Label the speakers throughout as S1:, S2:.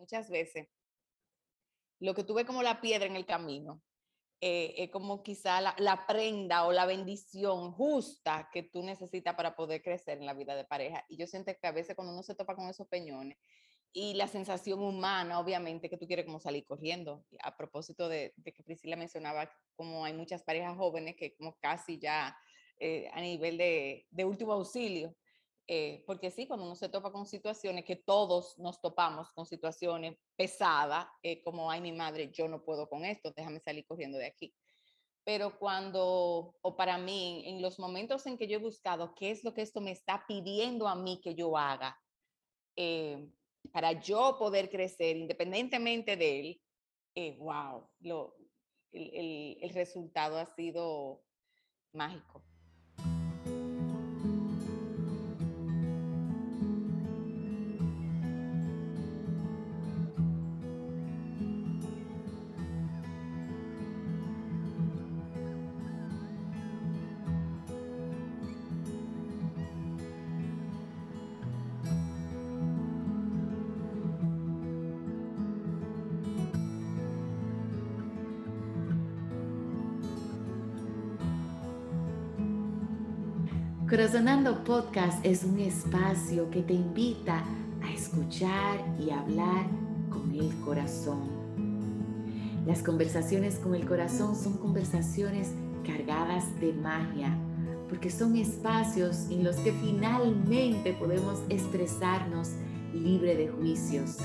S1: muchas veces lo que tuve como la piedra en el camino eh, es como quizá la, prenda o la bendición justa que tú necesitas para poder crecer en la vida de pareja. Y yo siento que a veces cuando uno se topa con esos peñones y la sensación humana, obviamente, que tú quieres como salir corriendo. A propósito de, de que Priscila mencionaba como hay muchas parejas jóvenes que como casi ya eh, a nivel de, de último auxilio. Eh, porque sí, cuando uno se topa con situaciones que todos nos topamos con situaciones pesadas, eh, como, ay, mi madre, yo no puedo con esto, déjame salir corriendo de aquí. Pero cuando, o para mí, en los momentos en que yo he buscado qué es lo que esto me está pidiendo a mí que yo haga, eh, para yo poder crecer independientemente de él, eh, wow, lo, el, el, el resultado ha sido mágico.
S2: Corazonando Podcast es un espacio que te invita a escuchar y hablar con el corazón. Las conversaciones con el corazón son conversaciones cargadas de magia, porque son espacios en los que finalmente podemos expresarnos libre de juicios.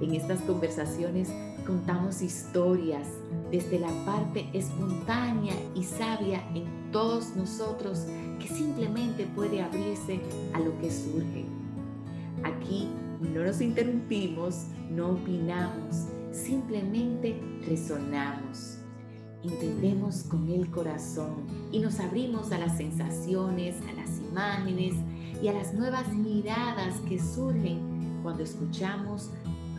S2: En estas conversaciones contamos historias desde la parte espontánea y sabia en todos nosotros que simplemente puede abrirse a lo que surge. Aquí no nos interrumpimos, no opinamos, simplemente resonamos. Entendemos con el corazón y nos abrimos a las sensaciones, a las imágenes y a las nuevas miradas que surgen cuando escuchamos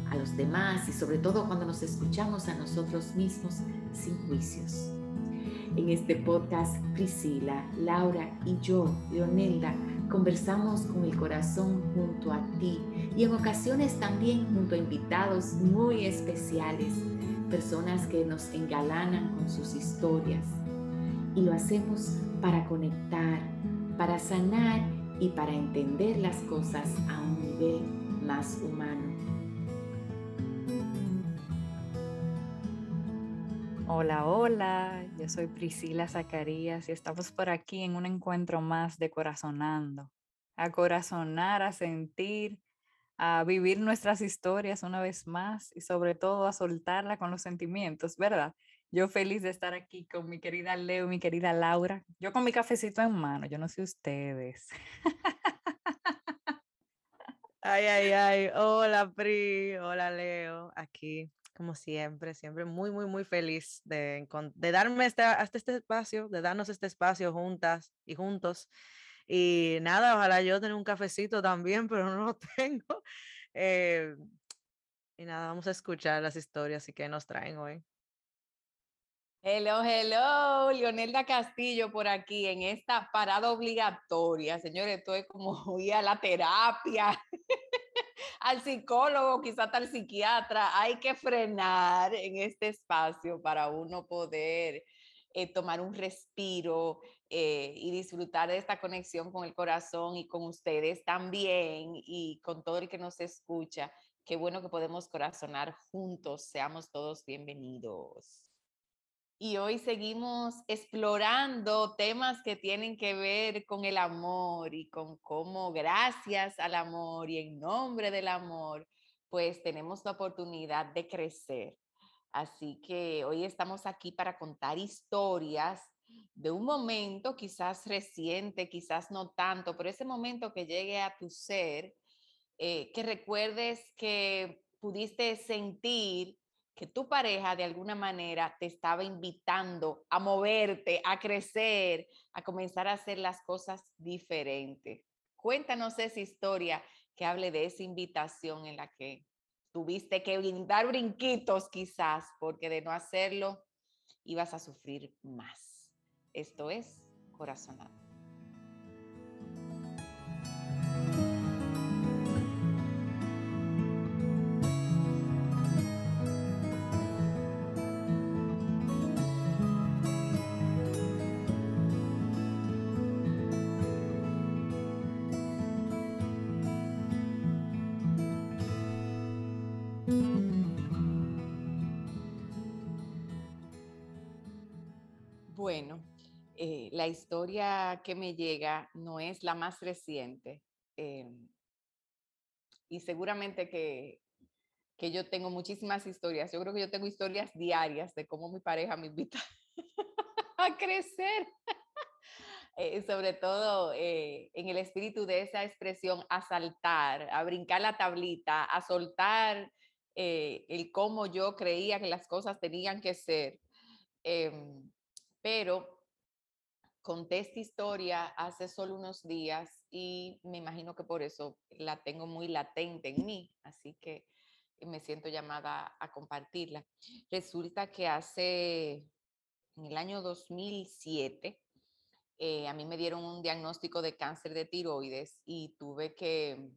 S2: a los demás y sobre todo cuando nos escuchamos a nosotros mismos sin juicios. En este podcast, Priscila, Laura y yo, Leonelda, conversamos con el corazón junto a ti y en ocasiones también junto a invitados muy especiales, personas que nos engalanan con sus historias. Y lo hacemos para conectar, para sanar y para entender las cosas a un nivel más humano.
S3: Hola, hola, yo soy Priscila Zacarías y estamos por aquí en un encuentro más de Corazonando. A corazonar, a sentir, a vivir nuestras historias una vez más y sobre todo a soltarla con los sentimientos, ¿verdad? Yo feliz de estar aquí con mi querida Leo, mi querida Laura. Yo con mi cafecito en mano, yo no sé ustedes.
S4: Ay, ay, ay. Hola, Pri. Hola, Leo. Aquí como siempre, siempre muy, muy, muy feliz de, de darme este, hasta este espacio, de darnos este espacio juntas y juntos. Y nada, ojalá yo tenga un cafecito también, pero no lo tengo. Eh, y nada, vamos a escuchar las historias y que nos traen hoy.
S1: Hello, hello, Leonelda Castillo por aquí en esta parada obligatoria. Señores, esto es como ir a la terapia, al psicólogo, quizás al psiquiatra. Hay que frenar en este espacio para uno poder eh, tomar un respiro eh, y disfrutar de esta conexión con el corazón y con ustedes también y con todo el que nos escucha. Qué bueno que podemos corazonar juntos. Seamos todos bienvenidos y hoy seguimos explorando temas que tienen que ver con el amor y con cómo gracias al amor y en nombre del amor, pues tenemos la oportunidad de crecer. Así que hoy estamos aquí para contar historias de un momento quizás reciente, quizás no tanto, pero ese momento que llegue a tu ser, eh, que recuerdes que pudiste sentir que tu pareja de alguna manera te estaba invitando a moverte, a crecer, a comenzar a hacer las cosas diferentes. Cuéntanos esa historia que hable de esa invitación en la que tuviste que dar brinquitos quizás, porque de no hacerlo ibas a sufrir más. Esto es corazonado. La historia que me llega no es la más reciente. em, y seguramente que, que yo tengo muchísimas historias. Yo creo que yo tengo historias diarias de cómo mi pareja me invita a crecer. Eh, sobre todo eh, en el espíritu de esa expresión, a saltar, a brincar la tablita, a soltar eh, el cómo yo creía que las cosas tenían que ser. Em, pero conté esta historia hace solo unos días y me imagino que por eso la tengo muy latente en mí, así que me siento llamada a compartirla. Resulta que hace, en el año 2007, eh, a mí me dieron un diagnóstico de cáncer de tiroides y tuve que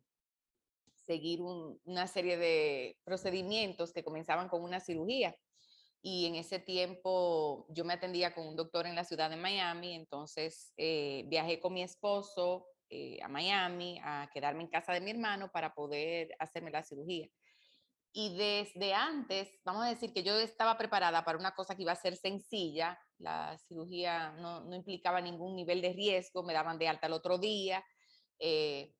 S1: seguir un- una serie de procedimientos que comenzaban con una cirugía. Y en ese tiempo yo me atendía con un doctor en la ciudad de Miami, entonces eh, viajé con mi esposo eh, a Miami a quedarme en casa de mi hermano para poder hacerme la cirugía. Y desde antes, vamos a decir que yo estaba preparada para una cosa que iba a ser sencilla, la cirugía no, no implicaba ningún nivel de riesgo, me daban de alta el otro día. eh,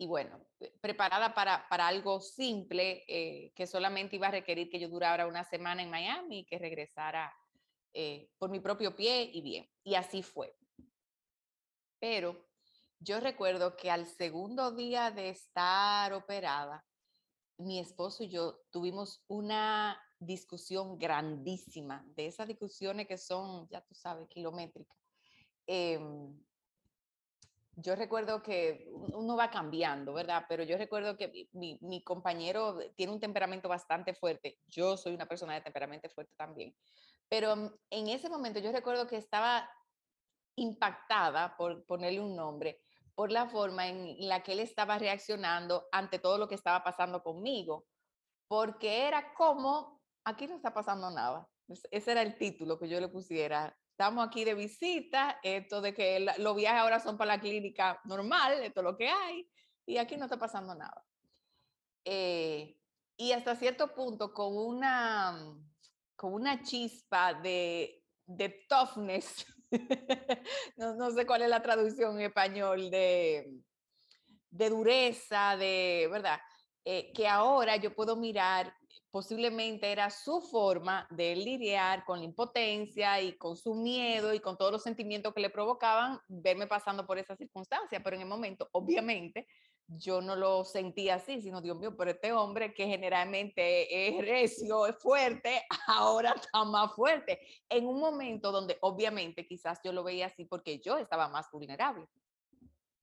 S1: y bueno, eh, preparada para, para algo simple eh, que solamente iba a requerir que yo durara una semana en Miami y que regresara eh, por mi propio pie y bien. Y así fue. Pero yo recuerdo que al segundo día de estar operada, mi esposo y yo tuvimos una discusión grandísima, de esas discusiones que son, ya tú sabes, kilométricas. Em, yo recuerdo que un- uno va cambiando, ¿verdad? Pero yo recuerdo que mi, compañero tiene un temperamento bastante fuerte. Yo soy una persona de temperamento fuerte también. Pero mm, en ese momento yo recuerdo que estaba impactada, por ponerle un nombre, por la forma en la que él estaba reaccionando ante todo lo que estaba pasando conmigo, porque era como, aquí no está pasando nada. Es- Ese era el título que yo le pusiera. Estamos aquí de visita, esto de que los viajes ahora son para la clínica normal, esto es lo que hay, y aquí no está pasando nada. Eh, y hasta cierto punto con una, con una chispa de, de toughness, no, no sé cuál es la traducción en español, de, de dureza, de, ¿verdad? Eh, que ahora yo puedo mirar, posiblemente era su forma de lidiar con la impotencia y con su miedo y con todos los sentimientos que le provocaban verme pasando por esa circunstancia, pero en el momento, obviamente, yo no lo sentía así, sino Dios mío, pero este hombre que generalmente es recio, es fuerte, ahora está más fuerte. En un momento donde obviamente quizás yo lo veía así porque yo estaba más vulnerable.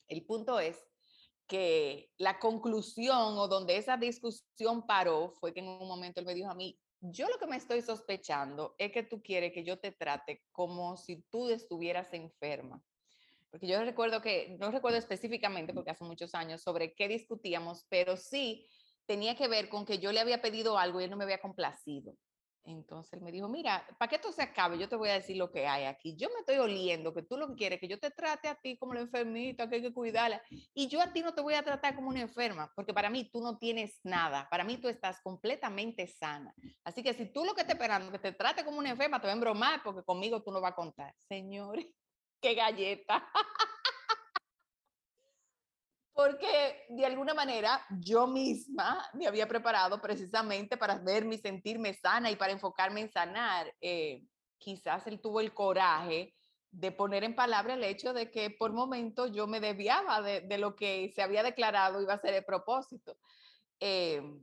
S1: El punto es que la conclusión o donde esa discusión paró fue que en un momento él me dijo a mí, yo lo que me estoy sospechando es que tú quieres que yo te trate como si tú estuvieras enferma. Porque yo recuerdo que, no recuerdo específicamente porque hace muchos años sobre qué discutíamos, pero sí tenía que ver con que yo le había pedido algo y él no me había complacido. Entonces él me dijo, mira, para que esto se acabe, yo te voy a decir lo que hay aquí. Yo me estoy oliendo que tú lo que quieres es que yo te trate a ti como la enfermita, que hay que cuidarla. Y yo a ti no te voy a tratar como una enferma, porque para mí tú no tienes nada. Para mí tú estás completamente sana. Así que si tú lo que estás esperando que te trate como una enferma, te va a embromar porque conmigo tú no vas a contar. Señores, qué galleta. Porque de alguna manera yo misma me había preparado precisamente para verme y sentirme sana y para enfocarme en sanar. Eh, quizás él tuvo el coraje de poner en palabra el hecho de que por momentos yo me desviaba de, lo que se había declarado iba a ser el propósito. Eh,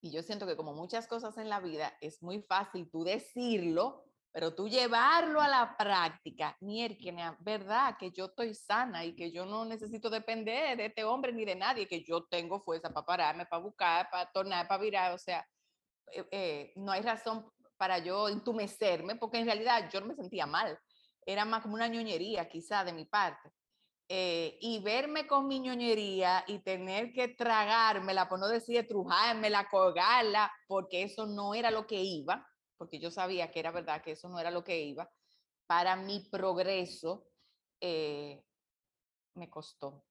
S1: y yo siento que como muchas cosas en la vida es muy fácil tú decirlo, pero tú llevarlo a la práctica, mierda, verdad que yo estoy sana y que yo no necesito depender de este hombre ni de nadie, que yo tengo fuerza para pararme, para buscar, para tornar, para virar, o sea, eh, eh, no hay razón para yo entumecerme, porque en realidad yo no me sentía mal, era más como una ñoñería quizá de mi parte. Eh, y verme con mi ñoñería y tener que tragármela, por no decir estrujármela, colgarla, porque eso no era lo que iba, porque yo sabía que era verdad que eso no era lo que iba, para mi progreso eh, me costó,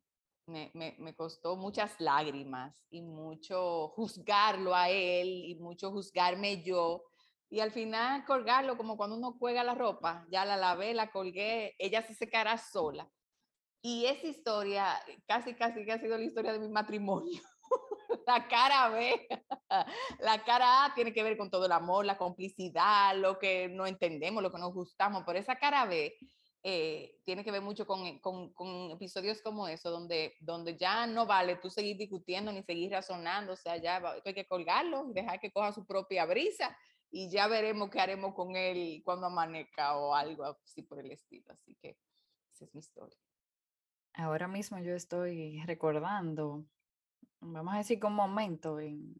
S1: me, me, me, costó muchas lágrimas y mucho juzgarlo a él y mucho juzgarme yo. Y al final colgarlo como cuando uno cuelga la ropa, ya la lavé, la colgué, ella se secará sola. Y esa historia casi, casi que ha sido la historia de mi matrimonio. la cara B, la cara A tiene que ver con todo el amor, la complicidad, lo que no entendemos, lo que nos gustamos, pero esa cara B eh, tiene que ver mucho con, con, con, episodios como eso, donde, donde ya no vale tú seguir discutiendo ni seguir razonando, o sea, ya hay que colgarlo, dejar que coja su propia brisa y ya veremos qué haremos con él cuando amanezca o algo así por el estilo. Así que esa es mi historia.
S3: Ahora mismo yo estoy recordando, vamos a decir, un momento en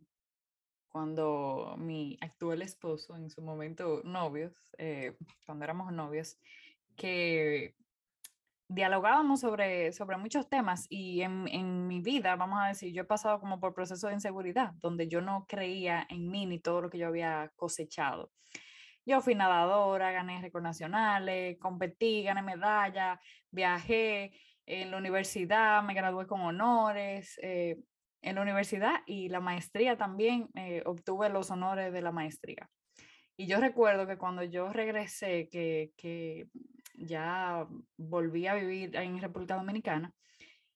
S3: cuando mi actual esposo, en su momento novios, eh, cuando éramos novios, que dialogábamos sobre, sobre muchos temas y en, en, mi vida, vamos a decir, yo he pasado como por procesos de inseguridad, donde yo no creía en mí ni todo lo que yo había cosechado. Yo fui nadadora, gané récords nacionales, competí, gané medalla, viajé en la universidad, me gradué con honores. Eh, en la universidad y la maestría también eh, obtuve los honores de la maestría. Y yo recuerdo que cuando yo regresé, que, que ya volví a vivir en República Dominicana,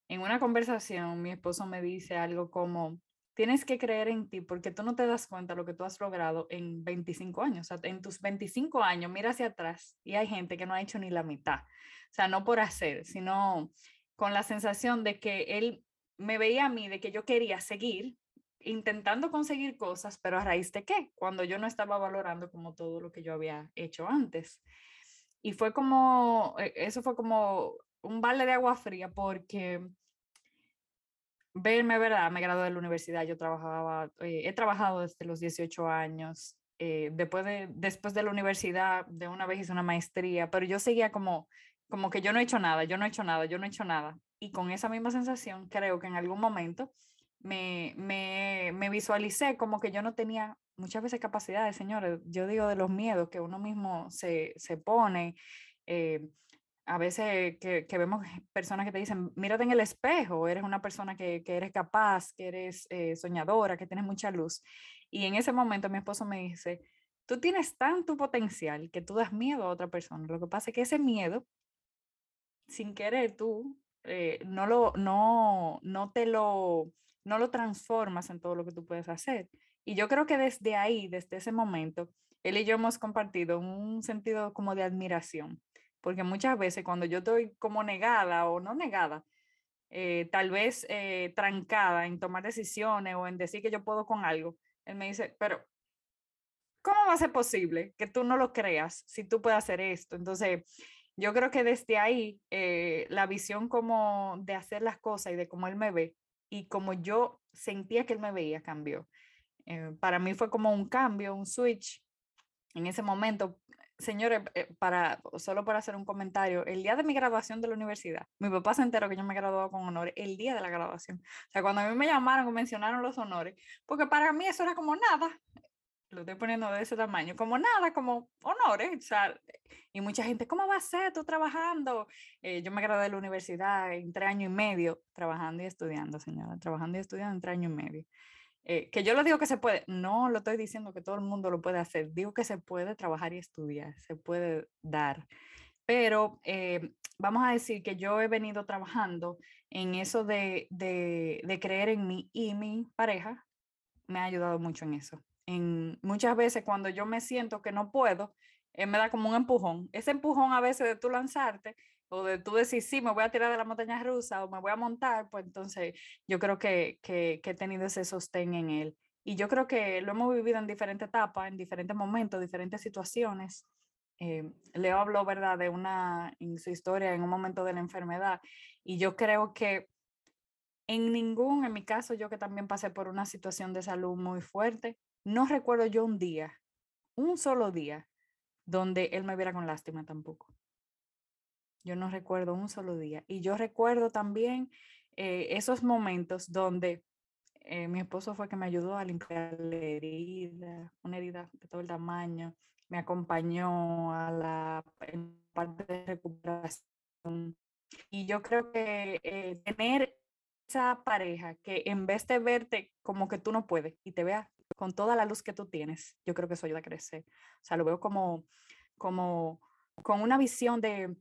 S3: en una conversación mi esposo me dice algo como, tienes que creer en ti porque tú no te das cuenta de lo que tú has logrado en 25 años. O sea, en tus 25 años, mira hacia atrás y hay gente que no ha hecho ni la mitad. O sea, no por hacer, sino con la sensación de que él me veía a mí, de que yo quería seguir intentando conseguir cosas, pero a raíz de qué? Cuando yo no estaba valorando como todo lo que yo había hecho antes. Y fue como, e, eso fue como un balde de agua fría porque verme, ¿verdad? Me gradué de la universidad, yo trabajaba, eh, he trabajado desde los 18 años, eh, después, de, después de la universidad, de una vez hice una maestría, pero yo seguía como, como que yo no he hecho nada, yo no he hecho nada, yo no he hecho nada. Y con esa misma sensación, creo que en algún momento me, me, me visualicé como que yo no tenía muchas veces capacidades, señores, yo digo de los miedos que uno mismo se, se pone. Eh, a veces que, vemos personas que te dicen, mírate en el espejo, eres una persona que, que eres capaz, que eres eh, soñadora, que tienes mucha luz. Y en ese momento mi esposo me dice, tú tienes tanto potencial que tú das miedo a otra persona. Lo que pasa es que ese miedo, sin querer tú, eh, no, lo, no, no te lo, no lo transformas en todo lo que tú puedes hacer. Y yo creo que desde ahí, desde ese momento, él y yo hemos compartido un sentido como de admiración, porque muchas veces cuando yo estoy como negada o no negada, eh, tal vez eh, trancada en tomar decisiones o en decir que yo puedo con algo, él me dice, pero ¿cómo va a ser posible que tú no lo creas si tú puedes hacer esto? Entonces, yo creo que desde ahí, eh, la visión como de hacer las cosas y de cómo él me ve y como yo sentía que él me veía cambió. Eh, para mí fue como un cambio, un switch. En ese momento, señores, eh, para, solo para hacer un comentario, el día de mi graduación de la universidad, mi papá se enteró que yo me graduaba con honores el día de la graduación. O sea, cuando a mí me llamaron o mencionaron los honores, porque para mí eso era como nada, lo estoy poniendo de ese tamaño, como nada, como honores. O sea, y mucha gente, ¿cómo va a ser tú trabajando? Eh, yo me gradué de la universidad en tres años y medio, trabajando y estudiando, señora, trabajando y estudiando en tres años y medio. Eh, que yo lo digo que se puede, no lo estoy diciendo que todo el mundo lo puede hacer, digo que se puede trabajar y estudiar, se puede dar. Pero eh, vamos a decir que yo he venido trabajando en eso de, de, de, creer en mí y mi pareja me ha ayudado mucho en eso. En, muchas veces cuando yo me siento que no puedo, él me da como un empujón. Ese empujón a veces de tú lanzarte o de tú decir, sí, me voy a tirar de la montaña rusa o me voy a montar, pues entonces yo creo que, que, que he tenido ese sostén en él. Y yo creo que lo hemos vivido en diferentes etapas, en diferentes momentos, diferentes situaciones. Eh, Leo habló, ¿verdad?, de una, en su historia, en un momento de la enfermedad. Y yo creo que en ningún, en mi caso, yo que también pasé por una situación de salud muy fuerte, no recuerdo yo un día, un solo día, donde él me viera con lástima tampoco. Yo no recuerdo un solo día. Y yo recuerdo también eh, esos momentos donde eh, mi esposo fue que me ayudó a limpiar la herida, una herida de todo el tamaño, me acompañó a la parte de recuperación. Y yo creo que eh, tener esa pareja que en vez de verte como que tú no puedes y te vea con toda la luz que tú tienes, yo creo que eso ayuda a crecer. O sea, lo veo como, como con una visión de,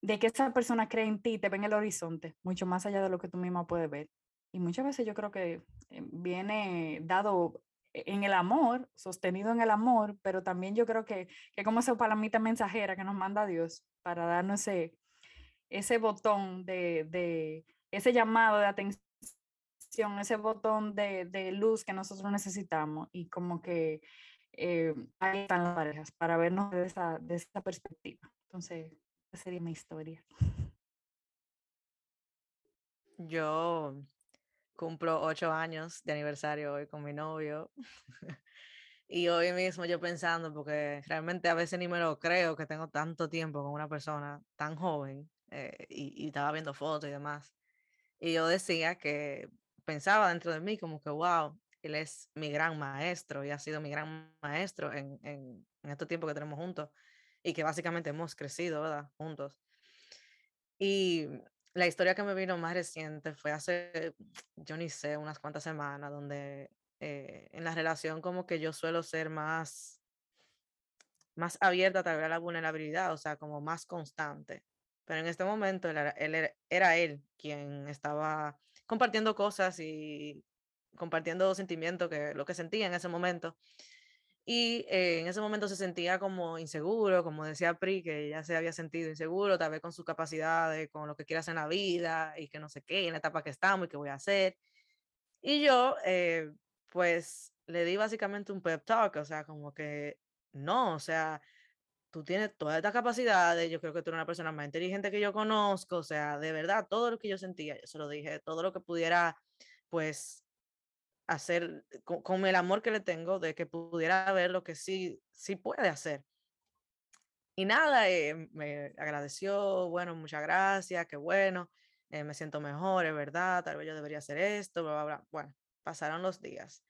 S3: de que esa persona cree en ti te ve en el horizonte, mucho más allá de lo que tú misma puedes ver. Y muchas veces yo creo que eh, viene dado en el amor, sostenido en el amor, pero también yo creo que, que como esa palomita mensajera que nos manda Dios para darnos ese, ese botón de, de, ese llamado de atención, ese botón de, de luz que nosotros necesitamos y como que eh, ahí están las parejas para vernos de esa, de esa perspectiva. Entonces, sería mi historia.
S4: Yo cumplo ocho años de aniversario hoy con mi novio. y hoy mismo yo pensando, porque realmente a veces ni me lo creo que tengo tanto tiempo con una persona tan joven eh, y, y, estaba viendo fotos y demás. Y yo decía que pensaba dentro de mí como que, wow, él es mi gran maestro y ha sido mi gran maestro en, en, en este tiempo que tenemos juntos y que básicamente hemos crecido. Juntos. Y la historia que me vino más reciente fue hace, yo ni sé, unas cuantas semanas, donde eh, en la relación como que yo suelo ser más, más abierta tal vez a la vulnerabilidad, o sea, como más constante. Pero en este momento él era, él quien estaba compartiendo cosas y compartiendo sentimientos, que lo que sentía en ese momento. Y eh, en ese momento se sentía como inseguro, como decía Pri, que ya se había sentido inseguro, tal vez con sus capacidades, con lo que quiere hacer en la vida y que no sé qué, en la etapa que estamos y qué voy a hacer. Y yo, eh, pues, le di básicamente un pep talk, o sea, como que no, o sea, tú tienes todas estas capacidades, yo creo que tú eres una persona más inteligente que yo conozco, o sea, de verdad, todo lo que yo sentía, yo se lo dije, todo lo que pudiera, pues, hacer con, el amor que le tengo de que pudiera ver lo que sí, sí puede hacer. Y nada, eh, me agradeció, bueno, muchas gracias, qué bueno, eh, me siento mejor, es verdad, tal vez yo debería hacer esto, bla, bla, bla. Bueno, pasaron los días.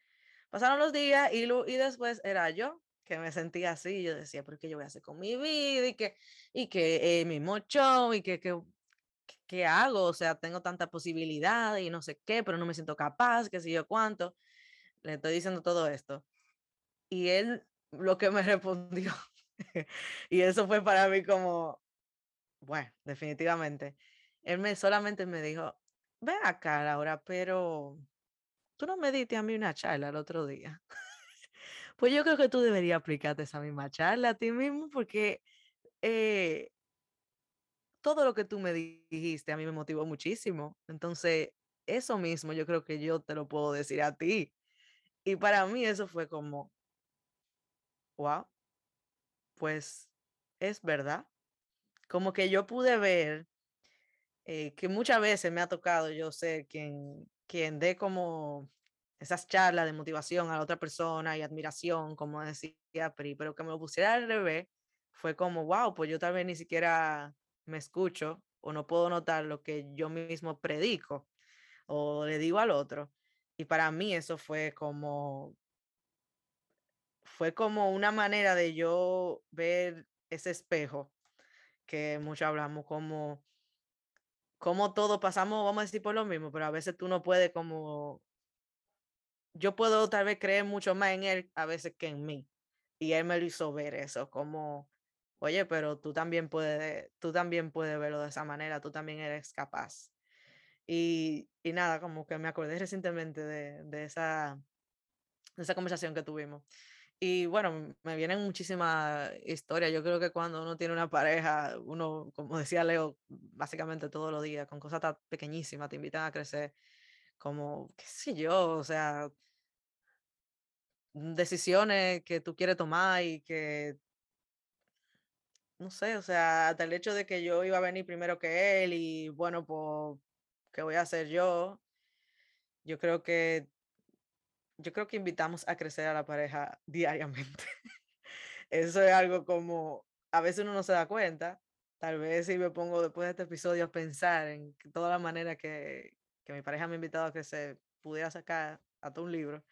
S4: Pasaron los días y, y después era yo que me sentía así, yo decía, ¿por qué yo voy a hacer con mi vida? Y que, y que eh, mi mocho, y que, que ¿qué hago? O sea, tengo tanta posibilidad y no sé qué, pero no me siento capaz, qué sé yo cuánto. Le estoy diciendo todo esto. Y él lo que me respondió, y eso fue para mí como, bueno, definitivamente. Él me solamente me dijo, ve acá, Laura, pero tú no me diste a mí una charla el otro día. pues yo creo que tú deberías aplicarte esa misma charla a ti mismo porque eh, todo lo que tú me dijiste a mí me motivó muchísimo. Entonces, eso mismo yo creo que yo te lo puedo decir a ti. Y para mí eso fue como, wow, pues es verdad. Como que yo pude ver eh, que muchas veces me ha tocado yo ser quien, quien dé como esas charlas de motivación a la otra persona y admiración, como decía Pri, pero que me lo pusiera al revés, fue como, wow, pues yo tal vez ni siquiera me escucho o no puedo notar lo que yo mismo predico o le digo al otro. Y para mí eso fue como, fue como una manera de yo ver ese espejo que mucho hablamos, como, como todo pasamos, vamos a decir por lo mismo, pero a veces tú no puedes como, yo puedo tal vez creer mucho más en él a veces que en mí. Y él me lo hizo ver eso, como oye, pero tú también puedes, tú también puedes verlo de esa manera, tú también eres capaz. Y, y nada, como que me acordé recientemente de, de, esa, de esa conversación que tuvimos. Y bueno, me vienen muchísimas historias. Yo creo que cuando uno tiene una pareja, uno, como decía Leo, básicamente todos los días, con cosas tan pequeñísimas, te invitan a crecer, como, qué sé yo, o sea, decisiones que tú quieres tomar y que no sé, o sea, hasta el hecho de que yo iba a venir primero que él y bueno, pues, ¿qué voy a hacer yo? Yo creo que, yo creo que invitamos a crecer a la pareja diariamente. Eso es algo como, a veces uno no se da cuenta, tal vez si me pongo después de este episodio a pensar en toda la manera que, que mi pareja me ha invitado a crecer, pudiera sacar hasta un libro,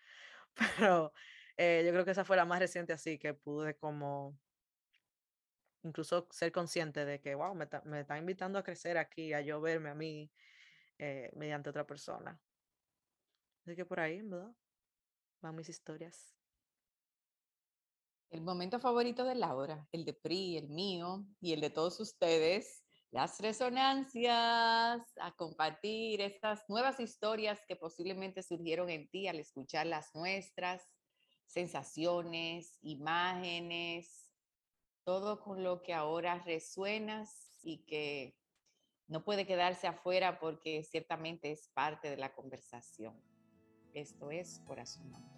S4: pero eh, yo creo que esa fue la más reciente así que pude como incluso ser consciente de que, wow, me está, me está invitando a crecer aquí, a yo verme a mí eh, mediante otra persona. Así que por ahí, ¿verdad? Van mis historias.
S1: El momento favorito de Laura, el de PRI, el mío y el de todos ustedes, las resonancias, a compartir estas nuevas historias que posiblemente surgieron en ti al escuchar las nuestras, sensaciones, imágenes, todo con lo que ahora resuenas y que no puede quedarse afuera porque ciertamente es parte de la conversación. Esto es Corazón.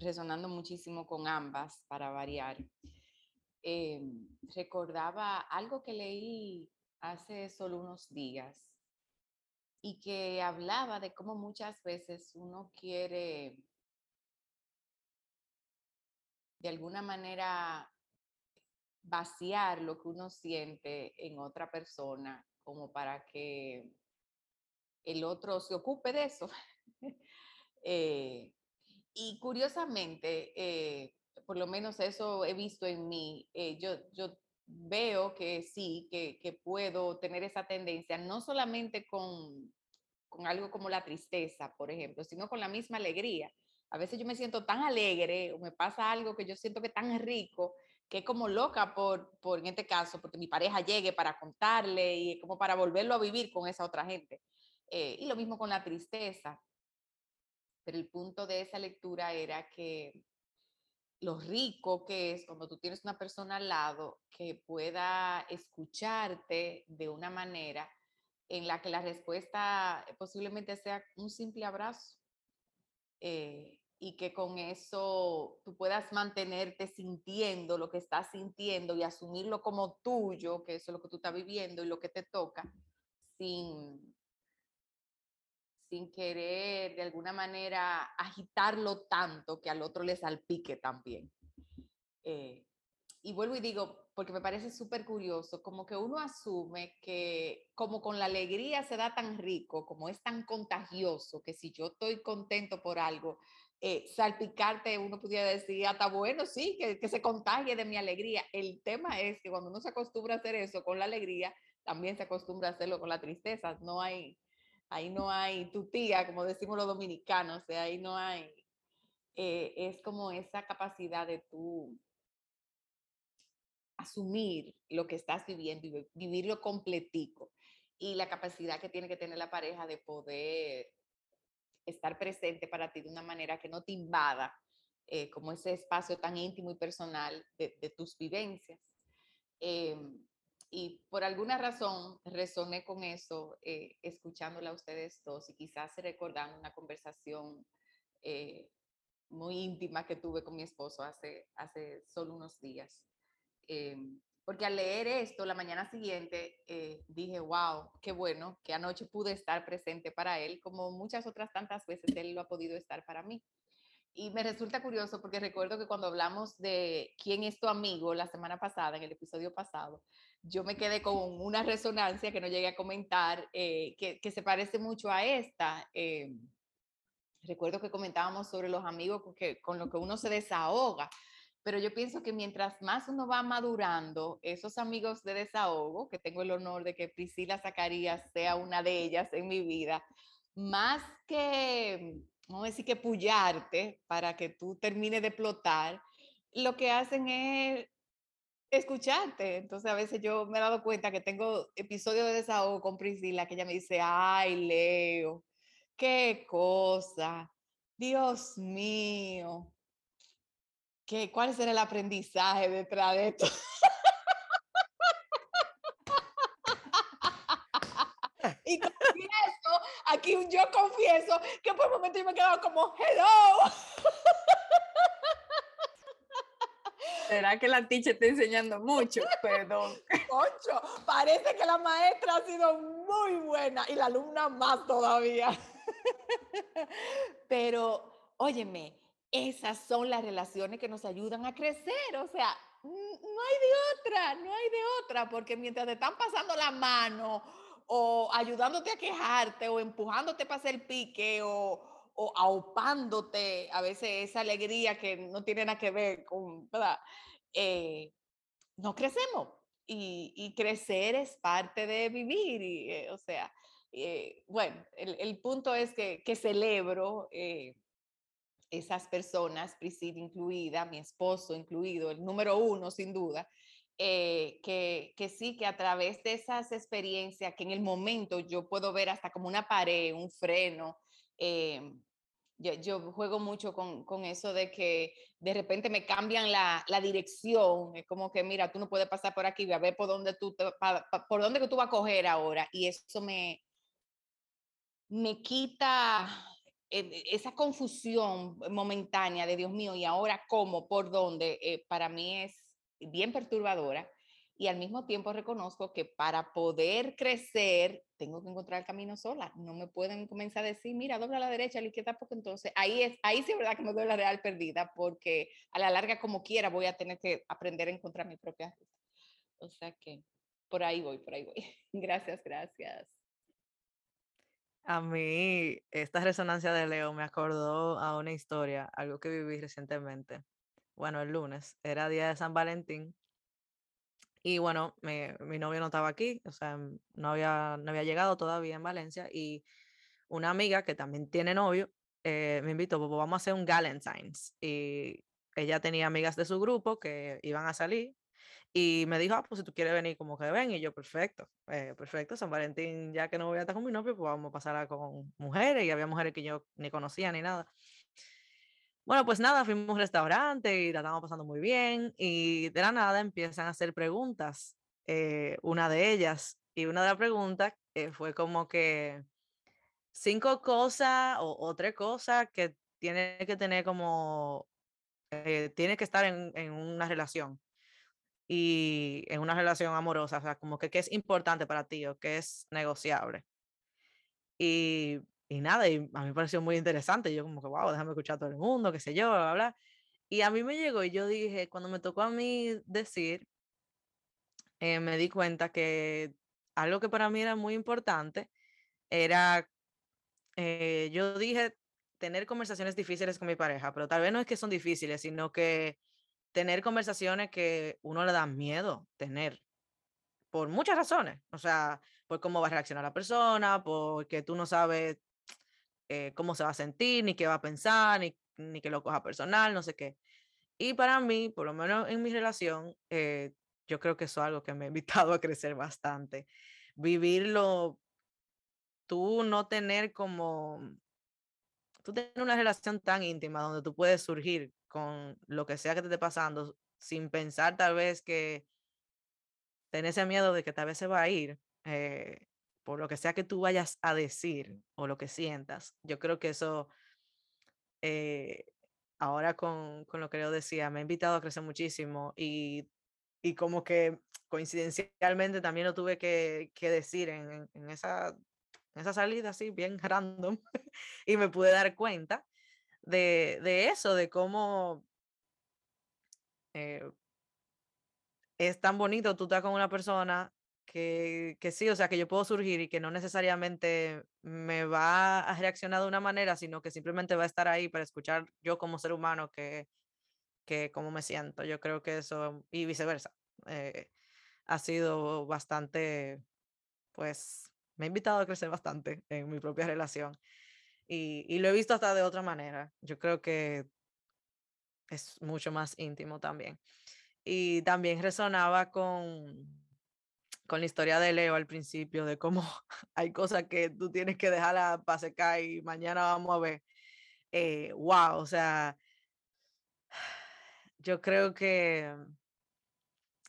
S1: Resonando muchísimo con ambas para variar. Eh, recordaba algo que leí hace solo unos días y que hablaba de cómo muchas veces uno quiere de alguna manera vaciar lo que uno siente en otra persona como para que el otro se ocupe de eso. Eh, y curiosamente, eh, por lo menos eso he visto en mí, eh, yo, yo veo que sí, que, que, puedo tener esa tendencia, no solamente con, con algo como la tristeza, por ejemplo, sino con la misma alegría. A veces yo me siento tan alegre o me pasa algo que yo siento que tan rico que es como loca por, por, en este caso, porque mi pareja llegue para contarle y como para volverlo a vivir con esa otra gente. Eh, y lo mismo con la tristeza. Pero el punto de esa lectura era que lo rico que es cuando tú tienes una persona al lado que pueda escucharte de una manera en la que la respuesta posiblemente sea un simple abrazo. Eh, y que con eso tú puedas mantenerte sintiendo lo que estás sintiendo y asumirlo como tuyo, que eso es lo que tú estás viviendo y lo que te toca, sin, sin querer de alguna manera agitarlo tanto que al otro le salpique también. Eh, y vuelvo y digo, porque me parece súper curioso, como que uno asume que como con la alegría se da tan rico, como es tan contagioso, que si yo estoy contento por algo, eh, salpicarte, uno pudiera decir, hasta bueno, sí, que, que se contagie de mi alegría. El tema es que cuando uno se acostumbra a hacer eso con la alegría, también se acostumbra a hacerlo con la tristeza. No hay, ahí no hay tu tía, como decimos los dominicanos, o ahí no hay, eh, es como esa capacidad de tú asumir lo que estás viviendo y vivirlo completico y la capacidad que tiene que tener la pareja de poder estar presente para ti de una manera que no te invada eh, como ese espacio tan íntimo y personal de, tus vivencias. Em, y por alguna razón resoné con eso, eh, escuchándola a ustedes dos y quizás recordando una conversación eh, muy íntima que tuve con mi esposo hace, hace solo unos días. Eh, porque al leer esto la mañana siguiente eh, dije, wow, qué bueno que anoche pude estar presente para él, como muchas otras tantas veces él lo ha podido estar para mí. Y me resulta curioso porque recuerdo que cuando hablamos de quién es tu amigo la semana pasada, en el episodio pasado, yo me quedé con una resonancia que no llegué a comentar, eh, que, que, se parece mucho a esta. Eh, recuerdo que comentábamos sobre los amigos con, que, con lo que uno se desahoga, pero yo pienso que mientras más uno va madurando, esos amigos de desahogo, que tengo el honor de que Priscila Zacarías sea una de ellas en mi vida, más que, vamos a decir que puyarte para que tú termines de explotar, lo que hacen es escucharte. Entonces a veces yo me he dado cuenta que tengo episodios de desahogo con Priscila que ella me dice, ay, Leo, qué cosa, Dios mío, ¿qué, ¿cuál será el aprendizaje detrás de esto? y confieso, aquí yo confieso que por un momento yo me he quedado como, hello.
S3: ¿Será que la teacher está enseñando mucho? Perdón.
S1: Concho, parece que la maestra ha sido muy buena y la alumna más todavía. Pero, óyeme, esas son las relaciones que nos ayudan a crecer. O sea, no hay de otra, no hay de otra, porque mientras te están pasando la mano o ayudándote a quejarte o empujándote para hacer pique o, o aupándote a veces esa alegría que no tiene nada que ver con, ¿verdad? Eh, no crecemos. Y, crecer es parte de vivir. Y, eh, o sea, eh, bueno, el, punto es que, celebro esas personas, Priscila incluida, mi esposo incluido, el número uno sin duda, que, que, sí, que a través de esas experiencias, que en el momento yo puedo ver hasta como una pared, un freno, eh, yo, yo, juego mucho con, con, eso de que de repente me cambian la, la, dirección, es como que mira, tú no puedes pasar por aquí, a ver por dónde tú, por dónde que tú vas a coger ahora, y eso me, me quita esa confusión momentánea de Dios mío, y ahora cómo, por dónde, eh, para mí es bien perturbadora. Y al mismo tiempo reconozco que para poder crecer tengo que encontrar el camino sola. No me pueden comenzar a decir, mira, dobla a la derecha, a la izquierda, porque entonces ahí es, ahí sí es verdad que me doy la real perdida, porque a la larga como quiera voy a tener que aprender a encontrar mi propia ruta. O sea que por ahí voy, por ahí voy. Gracias, gracias.
S4: A mí, esta resonancia de Leo me acordó a una historia, algo que viví recientemente. Bueno, el lunes, era día de San Valentín. Y bueno, mi novio no estaba aquí, o sea, no había, no había llegado todavía en Valencia. Y una amiga que también tiene novio eh, me invitó, pues vamos a hacer un Galentine's. Y ella tenía amigas de su grupo que iban a salir y me dijo, ah, pues si tú quieres venir, como que ven. Y yo, perfecto, eh, perfecto. San Valentín, ya que no voy a estar con mi novio, pues vamos a pasarla con mujeres. Y había mujeres que yo ni conocía ni nada. Bueno, pues nada, fuimos a un restaurante y la estábamos pasando muy bien. Y de la nada empiezan a hacer preguntas. Eh, una de ellas, y una de las preguntas eh, fue como que cinco cosas o, tres cosas que tiene que tener como, tiene que estar en, en una relación y en una relación amorosa, o sea, como que qué es importante para ti o qué es negociable. Y, y nada, y a mí me pareció muy interesante, yo como que, wow, déjame escuchar a todo el mundo, qué sé yo, bla, bla. Y a mí me llegó y yo dije, cuando me tocó a mí decir, eh, me di cuenta que algo que para mí era muy importante era, eh, yo dije, tener conversaciones difíciles con mi pareja, pero tal vez no es que son difíciles, sino que tener conversaciones que uno le da miedo tener, por muchas razones, o sea, por cómo va a reaccionar la persona, porque tú no sabes eh, cómo se va a sentir, ni qué va a pensar, ni, ni que lo coja personal, no sé qué. Y para mí, por lo menos en mi relación, eh, yo creo que eso es algo que me ha invitado a crecer bastante. Vivirlo, tú no tener como, tú tener una relación tan íntima donde tú puedes surgir con lo que sea que te esté pasando, sin pensar tal vez que tenés ese miedo de que tal vez se va a ir, eh, por lo que sea que tú vayas a decir o lo que sientas. Yo creo que eso, eh, ahora con, con, lo que yo decía, me ha invitado a crecer muchísimo y, y como que coincidencialmente también lo tuve que, que decir en, en, esa, esa salida así, bien random, y me pude dar cuenta de, de eso, de cómo eh, es tan bonito tú estás con una persona que, que, sí, o sea, que yo puedo surgir y que no necesariamente me va a reaccionar de una manera, sino que simplemente va a estar ahí para escuchar yo como ser humano que, que cómo me siento. Yo creo que eso, y viceversa, eh, ha sido bastante, pues, me ha invitado a crecer bastante en mi propia relación. Y, lo he visto hasta de otra manera. Yo creo que es mucho más íntimo también. Y también resonaba con, con la historia de Leo al principio, de cómo hay cosas que tú tienes que dejarla para secar y mañana vamos a ver. Eh, wow, o sea, yo creo que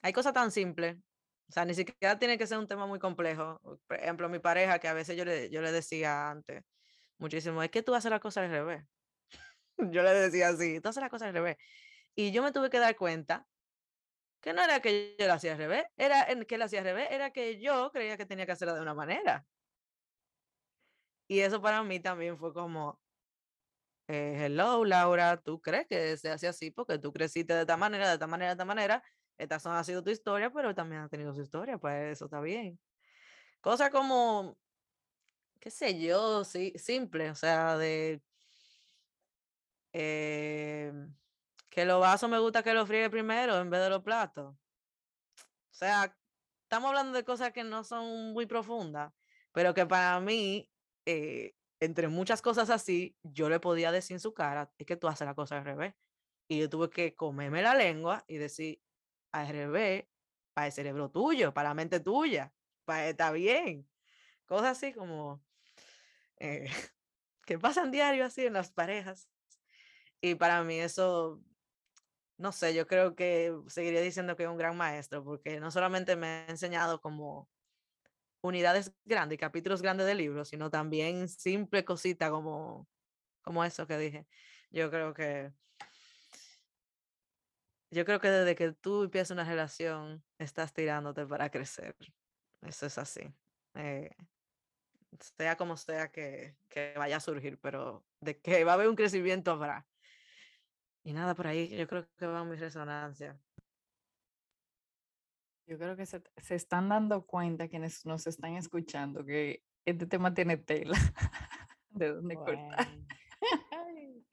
S4: hay cosas tan simples. O sea, ni siquiera tiene que ser un tema muy complejo. Por ejemplo, mi pareja, que a veces yo le, yo le decía antes, muchísimo, es que tú haces la cosa al revés. yo le decía así, tú haces la cosa al revés. Y yo me tuve que dar cuenta que no era que yo lo hacía al revés, era que lo hacía al revés, era que yo creía que tenía que hacerlo de una manera. Y eso para mí también fue como, eh, hello, Laura, ¿tú crees que se hace así porque tú creciste de esta manera, de esta manera, de esta manera? Esta ha sido tu historia, pero también ha tenido su historia, pues eso está bien. Cosa como, qué sé yo, sí, simple, o sea, de eh, que los vasos me gusta que los friegue primero en vez de los platos. O sea, estamos hablando de cosas que no son muy profundas, pero que para mí eh, entre muchas cosas así, yo le podía decir en su cara, es que tú haces la cosa al revés. Y yo tuve que comerme la lengua y decir, al revés, para el cerebro tuyo, para la mente tuya, para estar bien. Cosas así como eh, que pasan diario así en las parejas. Y para mí eso, no sé, yo creo que seguiría diciendo que es un gran maestro, porque no solamente me ha enseñado como unidades grandes, capítulos grandes de libros, sino también simple cosita como, como eso que dije. Yo creo que yo creo que desde que tú empiezas una relación, estás tirándote para crecer. Eso es así. Eh, sea como sea que, que, vaya a surgir, pero de que va a haber un crecimiento habrá. Y nada, por ahí yo creo que va mi resonancia.
S3: Yo creo que se, están dando cuenta quienes nos están escuchando que este tema tiene tela de dónde cortar.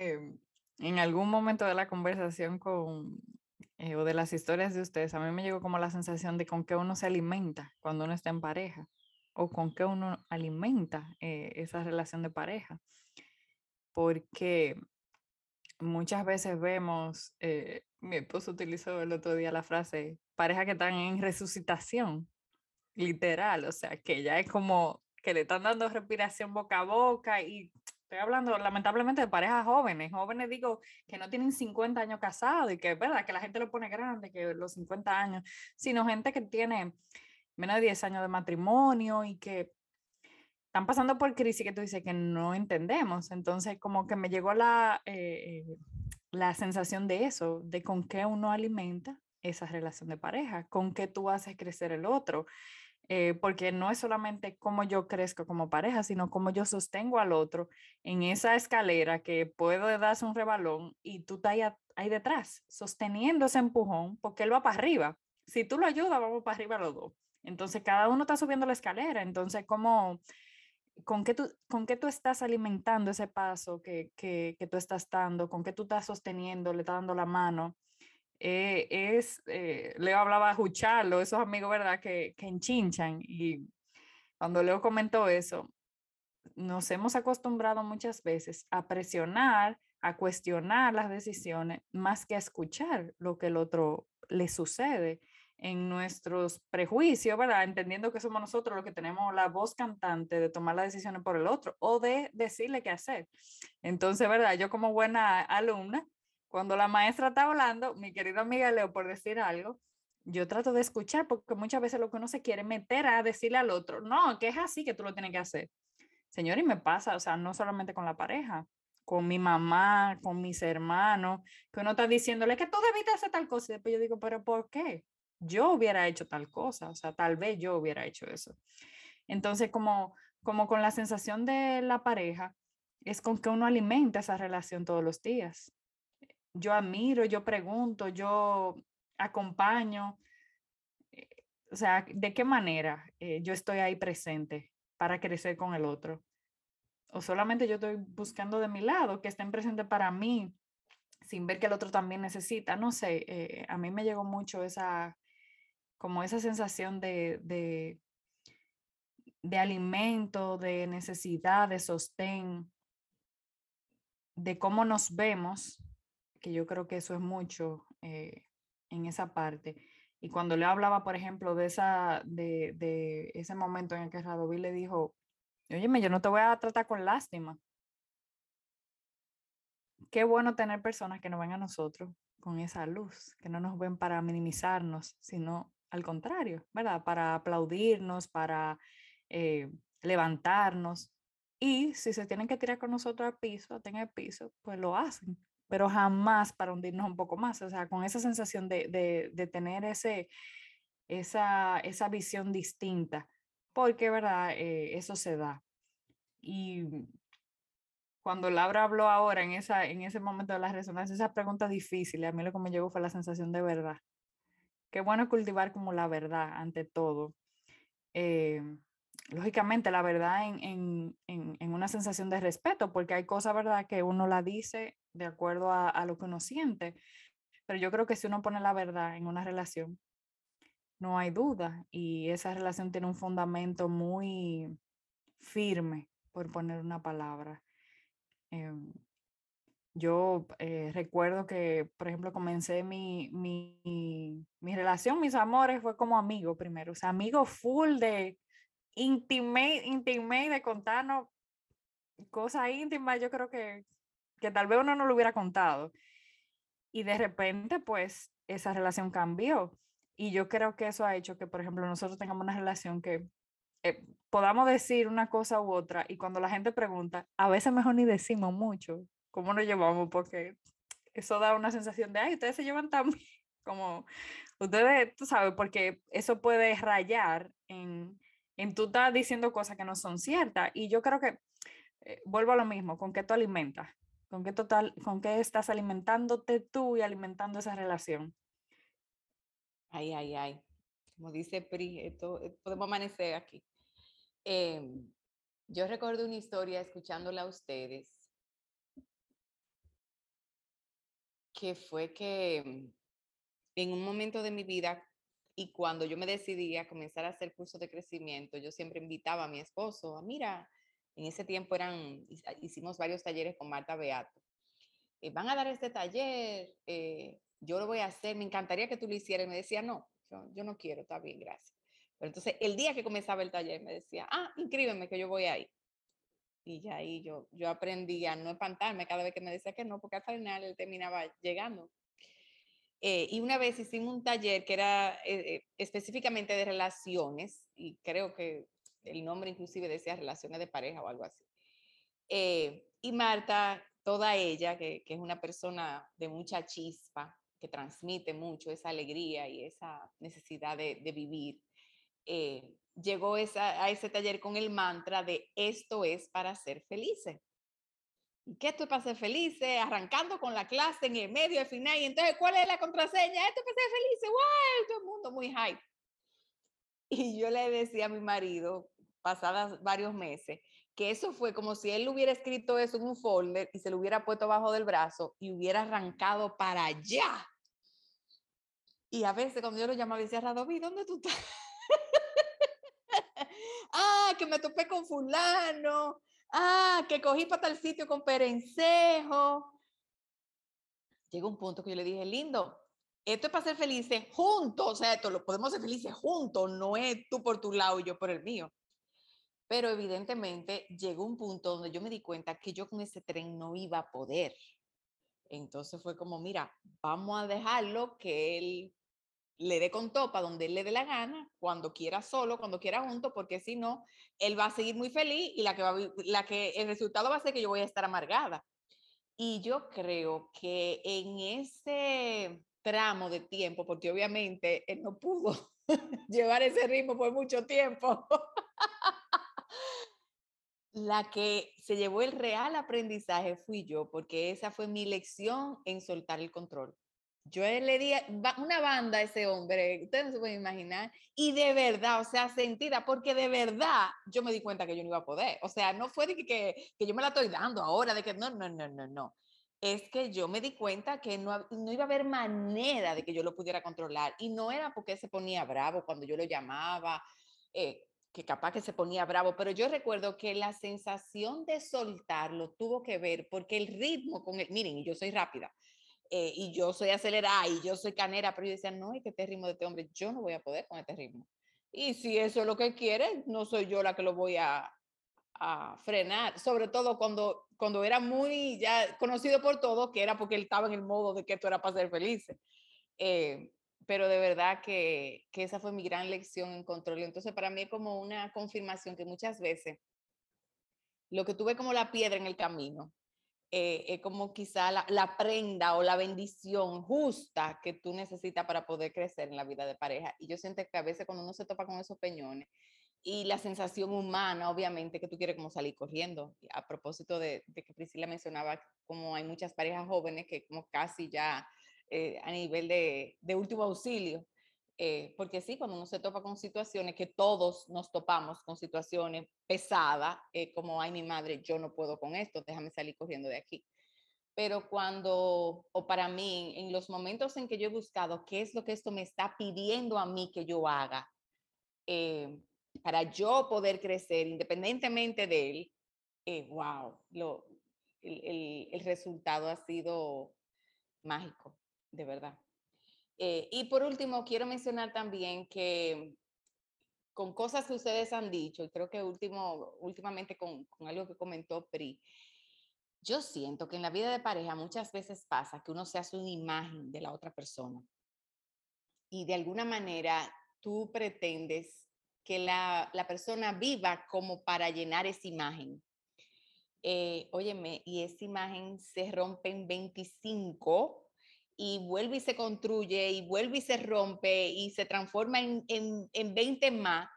S3: Em, en algún momento de la conversación con eh, o de las historias de ustedes, a mí me llegó como la sensación de con qué uno se alimenta cuando uno está en pareja o con qué uno alimenta eh, esa relación de pareja. Porque muchas veces vemos, eh, mi esposo utilizó el otro día la frase, pareja que están en resucitación, literal, o sea, que ya es como que le están dando respiración boca a boca y estoy hablando lamentablemente de parejas jóvenes, jóvenes digo que no tienen 50 años casados y que es verdad que la gente lo pone grande, que los 50 años, sino gente que tiene menos de 10 años de matrimonio y que están pasando por crisis que tú dices que no entendemos. Entonces, como que me llegó la, eh, la sensación de eso, de con qué uno alimenta esa relación de pareja, con qué tú haces crecer el otro. Eh, porque no es solamente cómo yo crezco como pareja, sino cómo yo sostengo al otro en esa escalera que puede darse un rebalón y tú estás ahí, ahí detrás, sosteniendo ese empujón, porque él va para arriba. Si tú lo ayudas, vamos para arriba los dos. Entonces, cada uno está subiendo la escalera. Entonces, ¿cómo, con qué tú, con qué tú estás alimentando ese paso que, que, que, tú estás dando, con qué tú estás sosteniendo, le estás dando la mano. Eh, es, eh, Leo hablaba de Jucharlo, esos amigos, ¿verdad?, que, que enchinchan. Y cuando Leo comentó eso, nos hemos acostumbrado muchas veces a presionar, a cuestionar las decisiones, más que a escuchar lo que el otro le sucede en nuestros prejuicios, ¿verdad? Entendiendo que somos nosotros los que tenemos la voz cantante de tomar las decisiones por el otro o de decirle qué hacer. Entonces, ¿verdad? Yo como buena alumna, cuando la maestra está hablando, mi querido amiga Leo, por decir algo, yo trato de escuchar porque muchas veces lo que uno se quiere meter a decirle al otro, no, que es así que tú lo tienes que hacer. Señor, y me pasa, o sea, no solamente con la pareja, con mi mamá, con mis hermanos, que uno está diciéndole que tú debiste hacer tal cosa. Y después yo digo, pero ¿por qué? Yo hubiera hecho tal cosa, o sea, tal vez yo hubiera hecho eso. Entonces, como, como con la sensación de la pareja, es con que uno alimenta esa relación todos los días. Yo admiro, yo pregunto, yo acompaño. Eh, o sea, ¿de qué manera eh, yo estoy ahí presente para crecer con el otro? O solamente yo estoy buscando de mi lado que estén presentes para mí sin ver que el otro también necesita. No sé, eh, a mí me llegó mucho esa, como esa sensación de, de, de alimento, de necesidad, de sostén, de cómo nos vemos, que yo creo que eso es mucho eh, en esa parte. Y cuando le hablaba, por ejemplo, de, esa, de, de ese momento en el que Radoví le dijo, oye, yo no te voy a tratar con lástima. Qué bueno tener personas que no ven a nosotros con esa luz, que no nos ven para minimizarnos, sino al contrario, ¿verdad? Para aplaudirnos, para eh, levantarnos. Y si se tienen que tirar con nosotros al piso, en el piso, pues lo hacen. pero jamás para hundirnos un poco más, o sea, con esa sensación de, de, tener ese, esa, esa visión distinta, porque, ¿verdad? Eh, eso se da. Y cuando Laura habló ahora en, esa, en ese momento de la resonancia, esa pregunta difícil, a mí lo que me llegó fue la sensación de verdad. Qué bueno cultivar como la verdad ante todo. Eh, lógicamente, la verdad en, en, en, en, una sensación de respeto, porque hay cosas, ¿verdad?, que uno la dice de acuerdo a, a, lo que uno siente. Pero yo creo que si uno pone la verdad en una relación, no hay duda. Y esa relación tiene un fundamento muy firme, por poner una palabra. Eh, yo eh, recuerdo que, por ejemplo, comencé mi, mi, mi, relación, mis amores, fue como amigo primero, o sea, amigo full de intimate, intimate, de contarnos cosas íntimas, yo creo que, que tal vez uno no lo hubiera contado. Y de repente, pues, esa relación cambió. Y yo creo que eso ha hecho que, por ejemplo, nosotros tengamos una relación que eh, podamos decir una cosa u otra y cuando la gente pregunta, a veces mejor ni decimos mucho cómo nos llevamos porque eso da una sensación de, ay, ustedes se llevan tan como ustedes, tú sabes, porque eso puede rayar en, en tú estás diciendo cosas que no son ciertas y yo creo que, eh, vuelvo a lo mismo, con qué tú alimentas, con qué, total, con qué estás alimentándote tú y alimentando esa relación.
S1: Ay, ay, ay. Como dice Pri, eh, podemos amanecer aquí. Eh, yo recuerdo una historia escuchándola a ustedes, que fue que en un momento de mi vida y cuando yo me decidí a comenzar a hacer cursos de crecimiento, yo siempre invitaba a mi esposo, a mira, en ese tiempo eran, hicimos varios talleres con Marta Beato. Eh, van a dar este taller, eh, yo lo voy a hacer, me encantaría que tú lo hicieras. Y me decía, no, yo, yo no quiero, está bien, gracias. Pero entonces, el día que comenzaba el taller, me decía, ah, inscríbeme que yo voy ahí. Y ya ahí yo, yo aprendí a no espantarme cada vez que me decía que no, porque al final él terminaba llegando. Eh, y una vez hicimos un taller que era eh, eh, específicamente de relaciones, y creo que el nombre inclusive decía relaciones de pareja o algo así. y Marta, toda ella, que, que, es una persona de mucha chispa, que transmite mucho esa alegría y esa necesidad de, de vivir, eh, llegó esa, a ese taller con el mantra de esto es para ser felices. ¿Y qué esto es para ser felices? Arrancando con la clase en el medio, al final, y entonces, ¿cuál es la contraseña? Esto es para ser felices, ¡wow! Todo el mundo muy hype. Y yo le decía a mi marido, pasadas varios meses, que eso fue como si él hubiera escrito eso en un folder y se lo hubiera puesto bajo del brazo y hubiera arrancado para allá. Y a veces cuando yo lo llamaba, decía, Radoví, ¿dónde tú estás? Ah, que me topé con fulano, ah, que cogí para tal sitio con perencejo. Llegó un punto que yo le dije, lindo, esto es para ser felices juntos, o sea, esto lo podemos ser felices juntos, no es tú por tu lado y yo por el mío. Pero evidentemente llegó un punto donde yo me di cuenta que yo con ese tren no iba a poder. Entonces fue como, mira, vamos a dejarlo que él le dé con topa donde él le dé la gana, cuando quiera solo, cuando quiera junto, porque si no, él va a seguir muy feliz y la que, va, la que el resultado va a ser que yo voy a estar amargada. Y yo creo que en ese tramo de tiempo, porque obviamente él no pudo llevar ese ritmo por mucho tiempo, la que se llevó el real aprendizaje fui yo, porque esa fue mi lección en soltar el control. Yo le di una banda a ese hombre, ustedes no se pueden imaginar, y de verdad, o sea, sentida, porque de verdad yo me di cuenta que yo no iba a poder. O sea, no fue de que, que, yo me la estoy dando ahora, de que no, no, no, no, no. Es que yo me di cuenta que no, no iba a haber manera de que yo lo pudiera controlar. Y no era porque se ponía bravo cuando yo lo llamaba, eh, que capaz que se ponía bravo, pero yo recuerdo que la sensación de soltarlo tuvo que ver porque el ritmo con el, miren, yo soy rápida, eh, y yo soy acelerada y yo soy canera, pero yo decía, no, es que este ritmo de este hombre, yo no voy a poder con este ritmo. Y si eso es lo que quiere, no soy yo la que lo voy a, a frenar, sobre todo cuando, cuando era muy ya conocido por todos, que era porque él estaba en el modo de que esto era para ser feliz. Eh, pero de verdad que, que esa fue mi gran lección en control. Entonces, para mí es como una confirmación que muchas veces lo que tuve como la piedra en el camino, eh, es como quizá la, la, prenda o la bendición justa que tú necesitas para poder crecer en la vida de pareja. Y yo siento que a veces cuando uno se topa con esos peñones y la sensación humana, obviamente, que tú quieres como salir corriendo. A propósito de, de que Priscila mencionaba como hay muchas parejas jóvenes que como casi ya eh, a nivel de, de último auxilio. Eh, porque sí, cuando uno se topa con situaciones que todos nos topamos con situaciones pesadas, eh, como, ay, mi madre, yo no puedo con esto, déjame salir corriendo de aquí. Pero cuando, o para mí, en los momentos en que yo he buscado qué es lo que esto me está pidiendo a mí que yo haga, eh, para yo poder crecer independientemente de él, wow, lo, el, el, el resultado ha sido mágico, de verdad. Eh, y por último, quiero mencionar también que con cosas que ustedes han dicho, y creo que último, últimamente con, con algo que comentó Pri, yo siento que en la vida de pareja muchas veces pasa que uno se hace una imagen de la otra persona y de alguna manera tú pretendes que la, la persona viva como para llenar esa imagen. Eh, óyeme, y esa imagen se rompe en 25 y vuelve y se construye y vuelve y se rompe y se transforma en, en, en 20 más.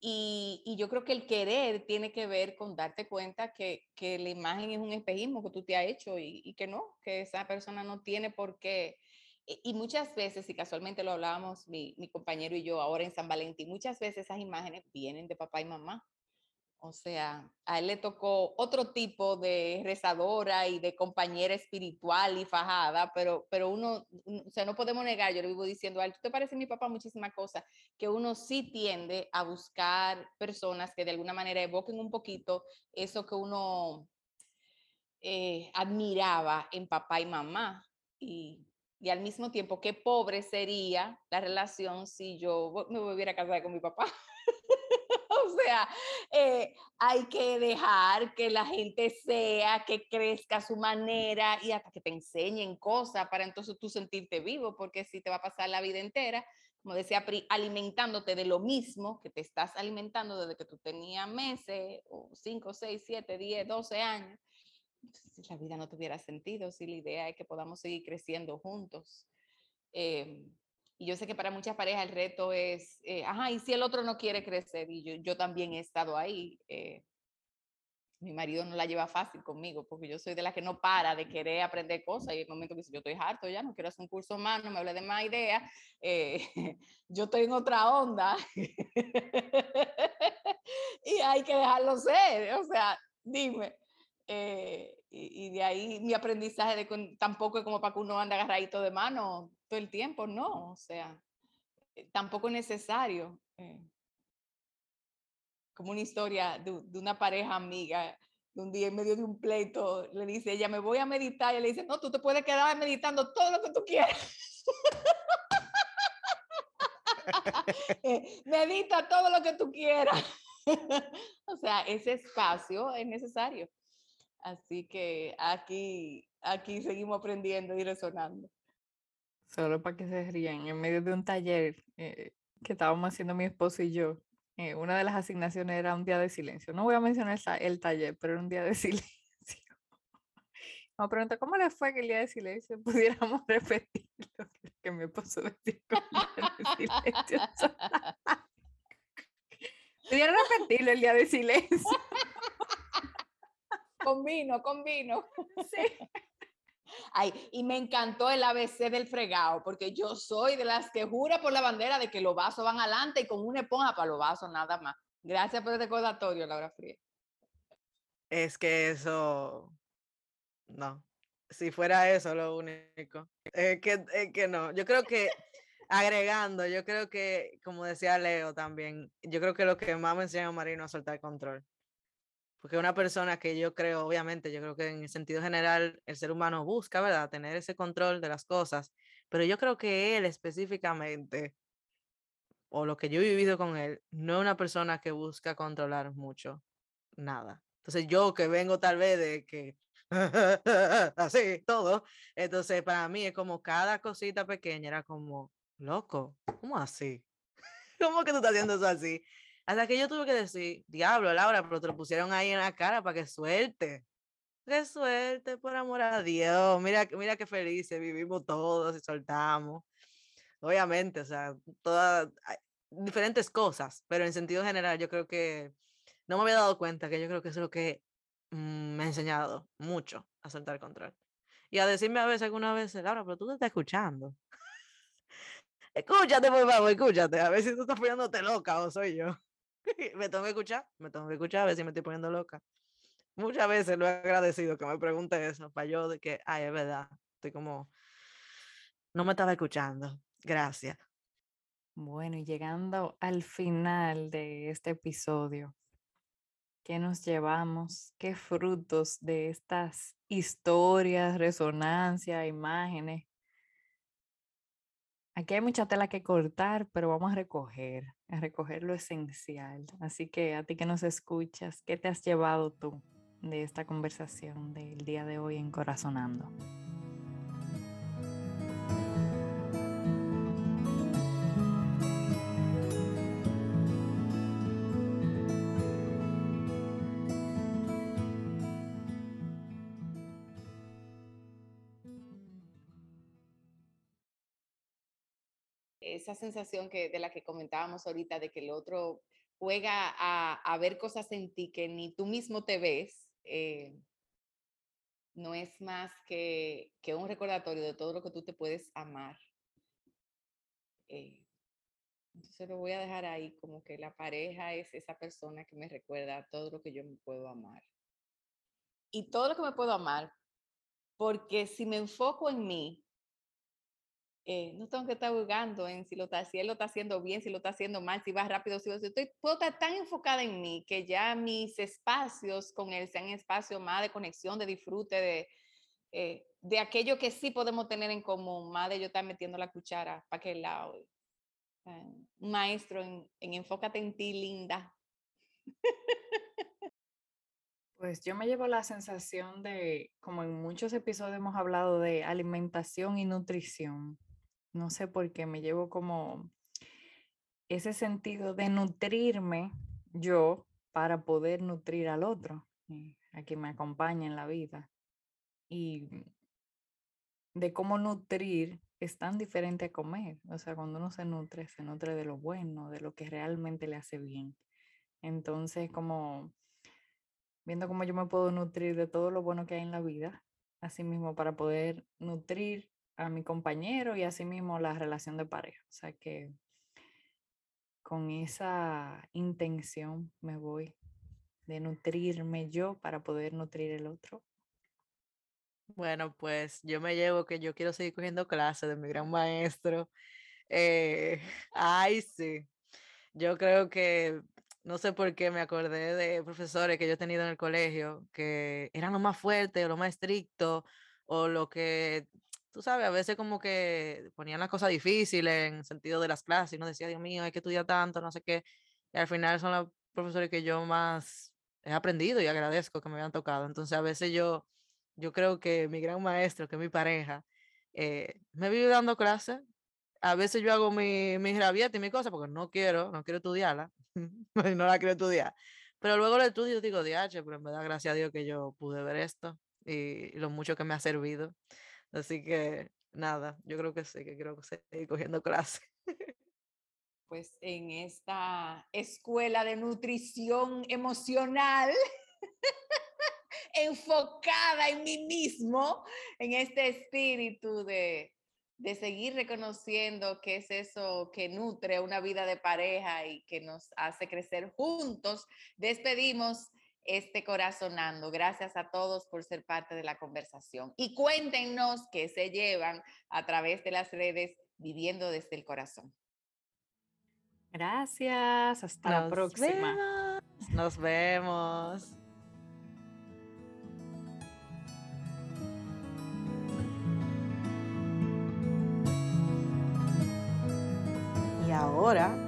S1: Y, y, yo creo que el querer tiene que ver con darte cuenta que, que la imagen es un espejismo que tú te has hecho y, y, que no, que esa persona no tiene por qué. Y muchas veces, y casualmente lo hablábamos mi, mi compañero y yo ahora en San Valentín, muchas veces esas imágenes vienen de papá y mamá. O sea, a él le tocó otro tipo de rezadora y de compañera espiritual y fajada, pero, pero uno, o sea, no podemos negar, yo le vivo diciendo a él, te parece mi papá muchísimas cosas, que uno sí tiende a buscar personas que de alguna manera evoquen un poquito eso que uno eh, admiraba en papá y mamá. Y, y al mismo tiempo, qué pobre sería la relación si yo me volviera a casar con mi papá. O sea, eh, hay que dejar que la gente sea, que crezca a su manera y hasta que te enseñen cosas para entonces tú sentirte vivo, porque si te va a pasar la vida entera, como decía Pri, alimentándote de lo mismo que te estás alimentando desde que tú tenías meses, o 5, 6, 7, 10, 12 años, la vida no tuviera sentido, si la idea es que podamos seguir creciendo juntos. Eh, y yo sé que para muchas parejas el reto es, eh, ajá, y si el otro no quiere crecer, y yo, yo también he estado ahí. Eh, mi marido no la lleva fácil conmigo, porque yo soy de las que no para de querer aprender cosas, y el momento que dice, yo estoy harto ya, no quiero hacer un curso más, no me hable de más ideas, eh, yo estoy en otra onda, y hay que dejarlo ser, o sea, dime. Eh, y, y, de ahí mi aprendizaje de tampoco es como para que uno ande agarradito de mano todo el tiempo, no, o sea, eh, tampoco es necesario. Eh, como una historia de, una pareja amiga, de un día en medio de un pleito, le dice ella, me voy a meditar, y le dice, no, tú te puedes quedar meditando todo lo que tú quieras. Eh, medita todo lo que tú quieras. o sea, ese espacio es necesario. Así que aquí, aquí seguimos aprendiendo y resonando.
S3: Solo para que se rían, en medio de un taller eh, que estábamos haciendo mi esposo y yo, eh, una de las asignaciones era un día de silencio. No voy a mencionar el taller, pero era un día de silencio. Me pregunta ¿cómo le fue que el día de silencio pudiéramos repetir lo que, mi esposo decía con el día de silencio? Pudieron repetirlo el día de silencio.
S1: Con vino, con vino. Sí. Ay, y me encantó el ABC del fregado, porque yo soy de las que jura por la bandera de que los vasos van adelante y con una esponja para los vasos nada más. Gracias por el recordatorio, Laura Fría.
S4: Es que eso, no, si fuera eso lo único, es que, es que no, yo creo que agregando, yo creo que, como decía Leo también, yo creo que lo que más me enseña a Marino a soltar control porque una persona que yo creo, obviamente, yo creo que en el sentido general el ser humano busca, ¿verdad?, tener ese control de las cosas, pero yo creo que él específicamente, o lo que yo he vivido con él, no es una persona que busca controlar mucho, nada. Entonces yo que vengo tal vez de que, así, todo, entonces para mí es como cada cosita pequeña era como, loco, ¿cómo así? ¿Cómo que tú estás haciendo eso así? Hasta que yo tuve que decir, diablo, Laura, pero te lo pusieron ahí en la cara para que suelte. qué suerte, por amor a Dios. Mira, mira qué felices vivimos todos y soltamos. Obviamente, o sea, todas diferentes cosas, pero en sentido general yo creo que no me había dado cuenta que yo creo que eso es lo que mm, me ha enseñado mucho a soltar control. Y a decirme a veces, alguna vez, Laura, pero tú te estás escuchando. escúchate, por favor, escúchate. A ver si tú estás poniéndote loca o soy yo. me tengo que escuchar, me tengo que escuchar a ver si me estoy poniendo loca. Muchas veces lo he agradecido que me pregunte eso, para yo de que, ay, es verdad, estoy como, no me estaba escuchando. Gracias.
S3: Bueno, y llegando al final de este episodio, ¿qué nos llevamos? ¿Qué frutos de estas historias, resonancia, imágenes? Aquí hay mucha tela que cortar, pero vamos a recoger, a recoger lo esencial. Así que a ti que nos escuchas, ¿qué te has llevado tú de esta conversación del día de hoy en Corazonando?
S1: Esa sensación que, de la que comentábamos ahorita, de que el otro juega a, ver cosas en ti que ni tú mismo te ves, eh, no es más que, un recordatorio de todo lo que tú te puedes amar. Eh, entonces lo voy a dejar ahí como que la pareja es esa persona que me recuerda todo lo que yo me puedo amar. Y todo lo que me puedo amar, porque si me enfoco en mí, eh, no tengo que estar jugando en si, lo está, él lo está haciendo bien, si lo está haciendo mal, si va rápido, si, estoy, puedo estar tan enfocada en mí que ya mis espacios con él sean espacios más de conexión, de disfrute, de, eh, de aquello que sí podemos tener en común, más de yo estar metiendo la cuchara para que lado. un maestro en enfócate en ti, linda.
S3: Pues yo me llevo la sensación de, como en muchos episodios hemos hablado de alimentación y nutrición, no sé por qué me llevo como ese sentido de nutrirme yo para poder nutrir al otro, eh, a quien me acompaña en la vida. Y de cómo nutrir es tan diferente a comer. O sea, cuando uno se nutre, se nutre de lo bueno, de lo que realmente le hace bien. Entonces, como viendo cómo yo me puedo nutrir de todo lo bueno que hay en la vida, así mismo para poder nutrir a mi compañero y asimismo la relación de pareja. O sea que con esa intención me voy de nutrirme yo para poder nutrir el otro.
S4: Bueno, pues yo me llevo que yo quiero seguir cogiendo clases de mi gran maestro. Eh, ay, sí. Yo creo que, no sé por qué me acordé de profesores que yo he tenido en el colegio que eran lo más fuerte o lo más estricto o lo que tú sabes, a veces como que ponían las cosas difíciles en sentido de las clases y uno decía, Dios mío, hay que estudiar tanto, no sé qué. Y al final son los profesores que yo más he aprendido y agradezco que me hayan tocado. Entonces a veces yo, yo creo que mi gran maestro, que es mi pareja, eh, me vive dando clases. A veces yo hago mi, mi rabieta y mi cosa porque no quiero, no quiero estudiarla, no la quiero estudiar. Pero luego lo estudio y digo, diache, pero me da gracias a Dios que yo pude ver esto y lo mucho que me ha servido. Así que nada, yo creo que sí, que creo que seguir cogiendo clases.
S1: Pues en esta escuela de nutrición emocional, enfocada en mí mismo, en este espíritu de, de seguir reconociendo que es eso que nutre una vida de pareja y que nos hace crecer juntos, despedimos este corazonando. Gracias a todos por ser parte de la conversación. Y cuéntenos qué se llevan a través de las redes viviendo desde el corazón.
S3: Gracias, hasta la próxima.
S4: Nos vemos. Y ahora